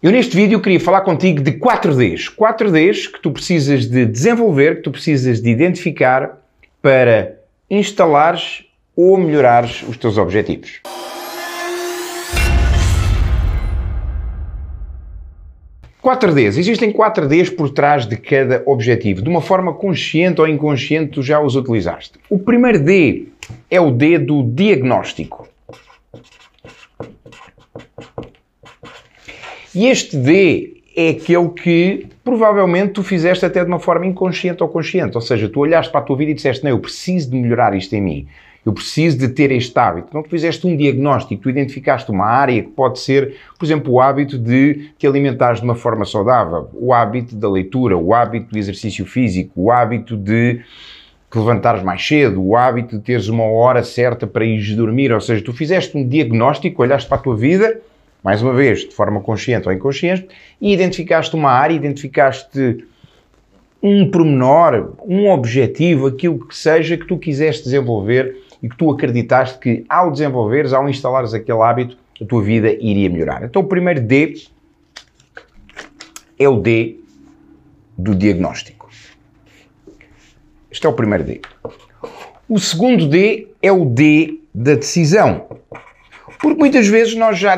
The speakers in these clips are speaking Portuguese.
Eu neste vídeo queria falar contigo de 4Ds. 4Ds que tu precisas de desenvolver, que tu precisas de identificar para instalares ou melhorares os teus objetivos. Quatro Ds. Existem 4 Ds por trás de cada objetivo. De uma forma consciente ou inconsciente, tu já os utilizaste. O primeiro D é o D do diagnóstico. E este D é aquele que provavelmente tu fizeste até de uma forma inconsciente ou consciente. Ou seja, tu olhaste para a tua vida e disseste: Não, eu preciso de melhorar isto em mim. Eu preciso de ter este hábito. Então tu fizeste um diagnóstico, tu identificaste uma área que pode ser, por exemplo, o hábito de te alimentares de uma forma saudável, o hábito da leitura, o hábito do exercício físico, o hábito de te levantares mais cedo, o hábito de teres uma hora certa para ir dormir. Ou seja, tu fizeste um diagnóstico, olhaste para a tua vida mais uma vez, de forma consciente ou inconsciente, e identificaste uma área, identificaste um pormenor, um objetivo, aquilo que seja que tu quiseste desenvolver e que tu acreditaste que ao desenvolveres, ao instalares aquele hábito, a tua vida iria melhorar. Então o primeiro D é o D do diagnóstico. Este é o primeiro D. O segundo D é o D da decisão. Porque muitas vezes nós já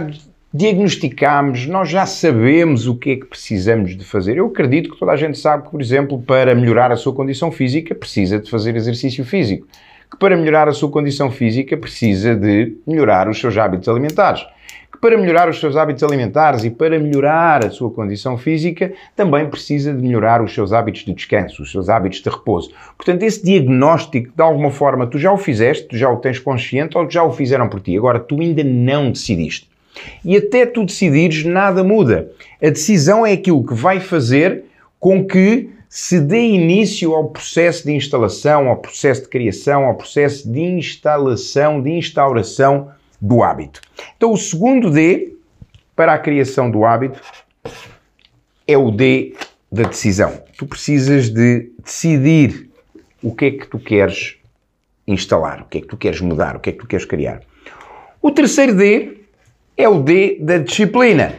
diagnosticamos, nós já sabemos o que é que precisamos de fazer. Eu acredito que toda a gente sabe que, por exemplo, para melhorar a sua condição física, precisa de fazer exercício físico. Que para melhorar a sua condição física, precisa de melhorar os seus hábitos alimentares. Que para melhorar os seus hábitos alimentares e para melhorar a sua condição física, também precisa de melhorar os seus hábitos de descanso, os seus hábitos de repouso. Portanto, esse diagnóstico, de alguma forma, tu já o fizeste, tu já o tens consciente ou já o fizeram por ti. Agora, tu ainda não decidiste. E até tu decidires, nada muda. A decisão é aquilo que vai fazer com que se dê início ao processo de instalação, ao processo de criação, ao processo de instalação, de instauração do hábito. Então, o segundo D para a criação do hábito é o D da decisão. Tu precisas de decidir o que é que tu queres instalar, o que é que tu queres mudar, o que é que tu queres criar. O terceiro D é o D da disciplina.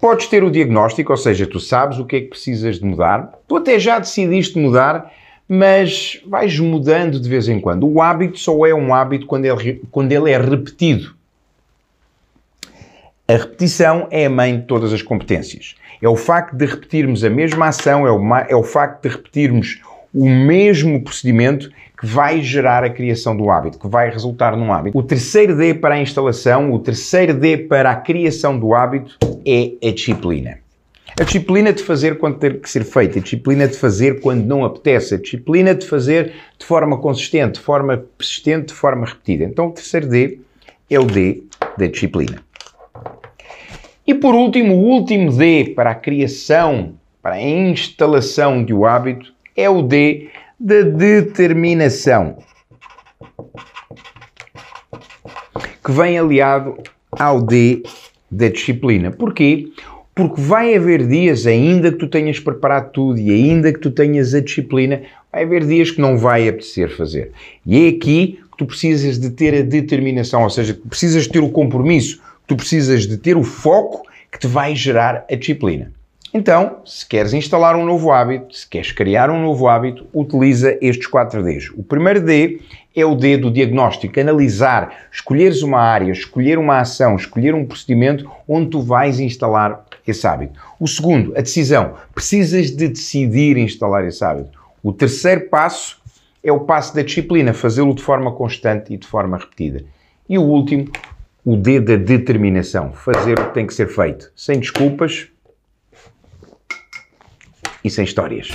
Podes ter o diagnóstico, ou seja, tu sabes o que é que precisas de mudar, tu até já decidiste mudar, mas vais mudando de vez em quando. O hábito só é um hábito quando ele, quando ele é repetido. A repetição é a mãe de todas as competências. É o facto de repetirmos a mesma ação, é o, é o facto de repetirmos o mesmo procedimento que vai gerar a criação do hábito, que vai resultar num hábito. O terceiro D para a instalação, o terceiro D para a criação do hábito é a disciplina. A disciplina de fazer quando tem que ser feita, a disciplina de fazer quando não apetece, a disciplina de fazer de forma consistente, de forma persistente, de forma repetida. Então o terceiro D é o D da disciplina. E por último, o último D para a criação, para a instalação de um hábito é o D da determinação, que vem aliado ao D da disciplina. Porquê? Porque vai haver dias, ainda que tu tenhas preparado tudo e ainda que tu tenhas a disciplina, vai haver dias que não vai apetecer fazer. E é aqui que tu precisas de ter a determinação, ou seja, precisas de ter o compromisso, tu precisas de ter o foco que te vai gerar a disciplina. Então, se queres instalar um novo hábito, se queres criar um novo hábito, utiliza estes 4 Ds. O primeiro D é o D do diagnóstico, analisar, escolheres uma área, escolher uma ação, escolher um procedimento onde tu vais instalar esse hábito. O segundo, a decisão. Precisas de decidir instalar esse hábito. O terceiro passo é o passo da disciplina, fazê-lo de forma constante e de forma repetida. E o último, o D da determinação, fazer o que tem que ser feito, sem desculpas, e sem histórias.